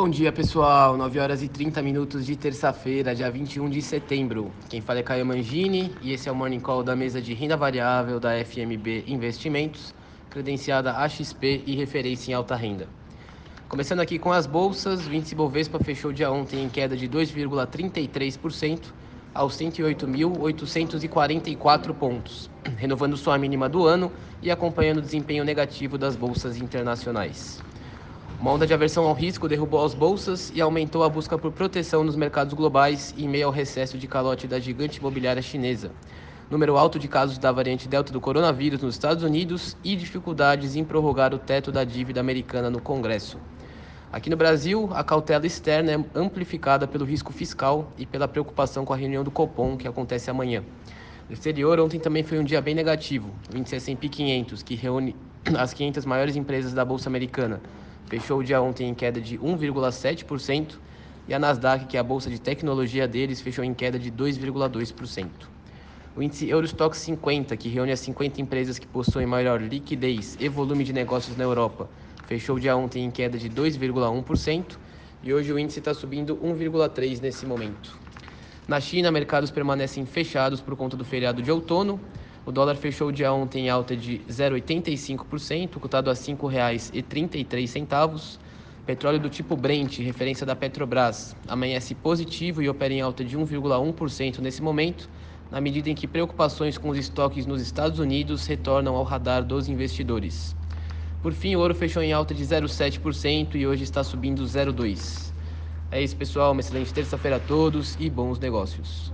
Bom dia, pessoal. 9 horas e 30 minutos de terça-feira, dia 21 de setembro. Quem fala é Caio Mangini e esse é o Morning Call da mesa de renda variável da FMB Investimentos, credenciada AXP e referência em alta renda. Começando aqui com as bolsas, o índice Bovespa fechou dia ontem em queda de 2,33% aos 108.844 pontos, renovando sua mínima do ano e acompanhando o desempenho negativo das bolsas internacionais. Uma onda de aversão ao risco derrubou as bolsas e aumentou a busca por proteção nos mercados globais em meio ao recesso de calote da gigante imobiliária chinesa. Número alto de casos da variante Delta do coronavírus nos Estados Unidos e dificuldades em prorrogar o teto da dívida americana no Congresso. Aqui no Brasil, a cautela externa é amplificada pelo risco fiscal e pela preocupação com a reunião do Copom, que acontece amanhã. No exterior, ontem também foi um dia bem negativo. O índice S&P 500, que reúne as 500 maiores empresas da Bolsa Americana, fechou o dia ontem em queda de 1,7% e a Nasdaq, que é a bolsa de tecnologia deles, fechou em queda de 2,2%. O índice Eurostock 50, que reúne as 50 empresas que possuem maior liquidez e volume de negócios na Europa, fechou o dia ontem em queda de 2,1% e hoje o índice está subindo 1,3% nesse momento. Na China, mercados permanecem fechados por conta do feriado de outono o dólar fechou o dia ontem em alta de 0,85%, cotado a R$ 5,33. Petróleo do tipo Brent, referência da Petrobras, amanhece positivo e opera em alta de 1,1% nesse momento, na medida em que preocupações com os estoques nos Estados Unidos retornam ao radar dos investidores. Por fim, o ouro fechou em alta de 0,7% e hoje está subindo 0,2%. É isso, pessoal. Uma excelente terça-feira a todos e bons negócios.